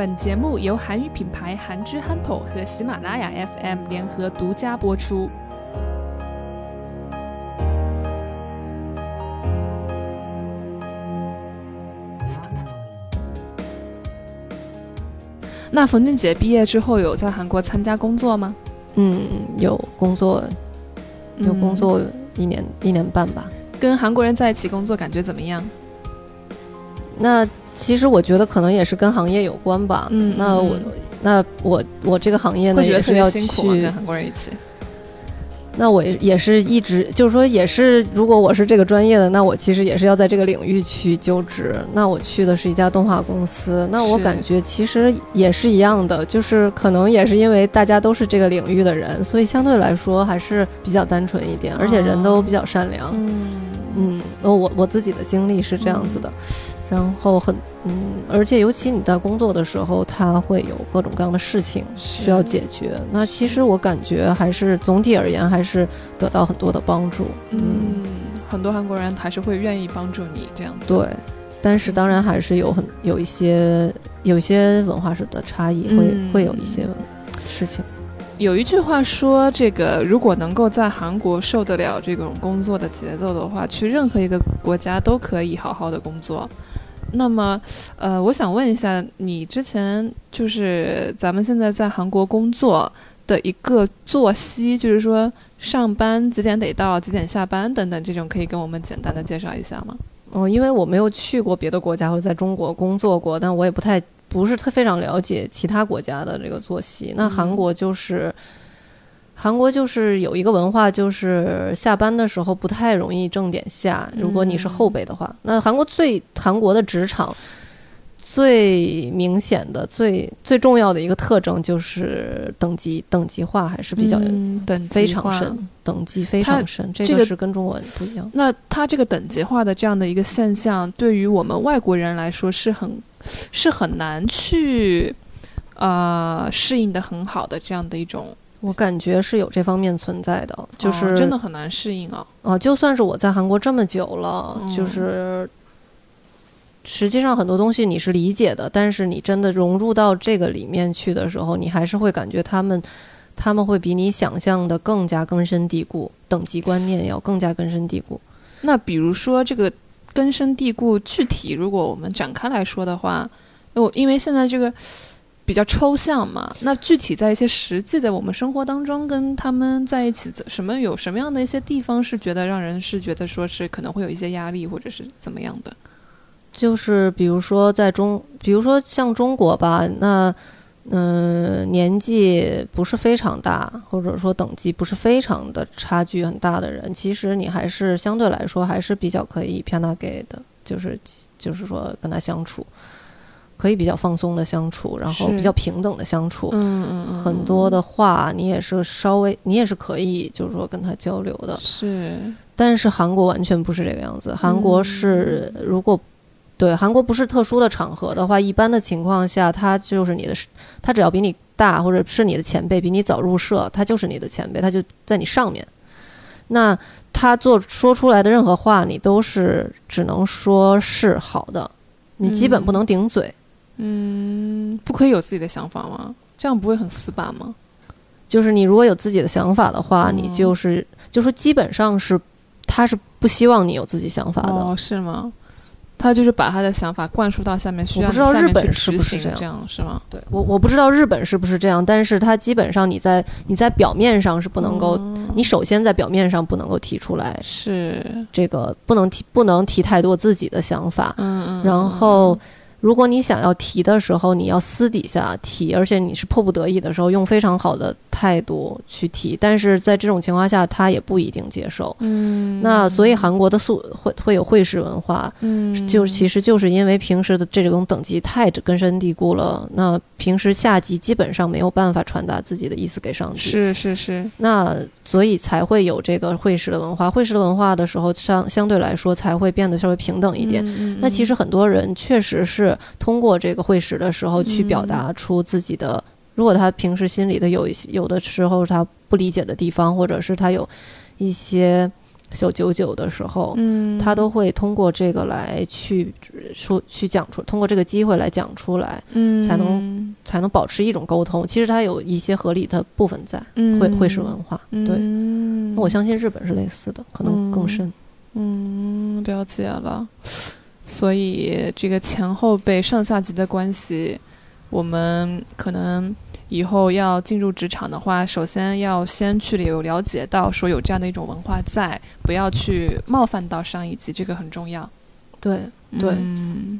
本节目由韩语品牌韩之憨头和喜马拉雅 FM 联合独家播出。那冯俊姐毕业之后有在韩国参加工作吗？嗯，有工作，有工作一年、一年半吧。跟韩国人在一起工作感觉怎么样？那其实我觉得可能也是跟行业有关吧。嗯，那我那我我这个行业呢也是要辛苦跟韩国人一起。那我也是一直就是说，也是如果我是这个专业的，那我其实也是要在这个领域去就职。那我去的是一家动画公司，那我感觉其实也是一样的，就是可能也是因为大家都是这个领域的人，所以相对来说还是比较单纯一点，而且人都比较善良。嗯。嗯，我我自己的经历是这样子的，然后很嗯，而且尤其你在工作的时候，他会有各种各样的事情需要解决。那其实我感觉还是总体而言还是得到很多的帮助。嗯，很多韩国人还是会愿意帮助你这样子。对，但是当然还是有很有一些有一些文化上的差异，会会有一些事情。有一句话说，这个如果能够在韩国受得了这种工作的节奏的话，去任何一个国家都可以好好的工作。那么，呃，我想问一下，你之前就是咱们现在在韩国工作的一个作息，就是说上班几点得到，几点下班等等，这种可以跟我们简单的介绍一下吗？哦，因为我没有去过别的国家或者在中国工作过，但我也不太。不是特非常了解其他国家的这个作息。那韩国就是，韩国就是有一个文化，就是下班的时候不太容易正点下。如果你是后辈的话，那韩国最韩国的职场最明显的、最最重要的一个特征就是等级等级化还是比较等非常深，等级非常深。这个是跟中国不一样。那它这个等级化的这样的一个现象，对于我们外国人来说是很。是很难去，呃，适应的很好的这样的一种，我感觉是有这方面存在的，就是真的很难适应啊。啊，就算是我在韩国这么久了，就是实际上很多东西你是理解的，但是你真的融入到这个里面去的时候，你还是会感觉他们他们会比你想象的更加根深蒂固，等级观念要更加根深蒂固。那比如说这个。根深蒂固，具体如果我们展开来说的话，我因为现在这个比较抽象嘛，那具体在一些实际的我们生活当中，跟他们在一起，什么有什么样的一些地方是觉得让人是觉得说是可能会有一些压力，或者是怎么样的？就是比如说在中，比如说像中国吧，那。嗯，年纪不是非常大，或者说等级不是非常的差距很大的人，其实你还是相对来说还是比较可以偏他给的，就是就是说跟他相处，可以比较放松的相处，然后比较平等的相处。嗯嗯嗯。很多的话，你也是稍微，你也是可以，就是说跟他交流的。是。但是韩国完全不是这个样子，韩国是如果。对，韩国不是特殊的场合的话，一般的情况下，他就是你的，他只要比你大或者是你的前辈，比你早入社，他就是你的前辈，他就在你上面。那他做说出来的任何话，你都是只能说是好的，你基本不能顶嘴。嗯，不可以有自己的想法吗？这样不会很死板吗？就是你如果有自己的想法的话，你就是就说基本上是，他是不希望你有自己想法的。哦，是吗？他就是把他的想法灌输到下面，需要不知道日本是不是这样，是吗？对我我不知道日本是不是这样，但是他基本上你在你在表面上是不能够，你首先在表面上不能够提出来，是这个不能提不能提太多自己的想法，嗯嗯，然后。如果你想要提的时候，你要私底下提，而且你是迫不得已的时候，用非常好的态度去提。但是在这种情况下，他也不一定接受。嗯，那所以韩国的素会会有会师文化，嗯，就其实就是因为平时的这种等级太根深蒂固了。那平时下级基本上没有办法传达自己的意思给上级。是是是。那所以才会有这个会师的文化。会师的文化的时候，相相对来说才会变得稍微平等一点。那其实很多人确实是。通过这个会师的时候去表达出自己的，如果他平时心里的有一些有的时候他不理解的地方，或者是他有一些小九九的时候，嗯，他都会通过这个来去说去讲出，通过这个机会来讲出来，嗯才能才能保持一种沟通。其实它有一些合理的部分在，嗯会会是文化。对，嗯那我相信日本是类似的，可能更深。嗯，了解了。所以这个前后辈、上下级的关系，我们可能以后要进入职场的话，首先要先去有了解到说有这样的一种文化在，不要去冒犯到上一级，这个很重要。对对嗯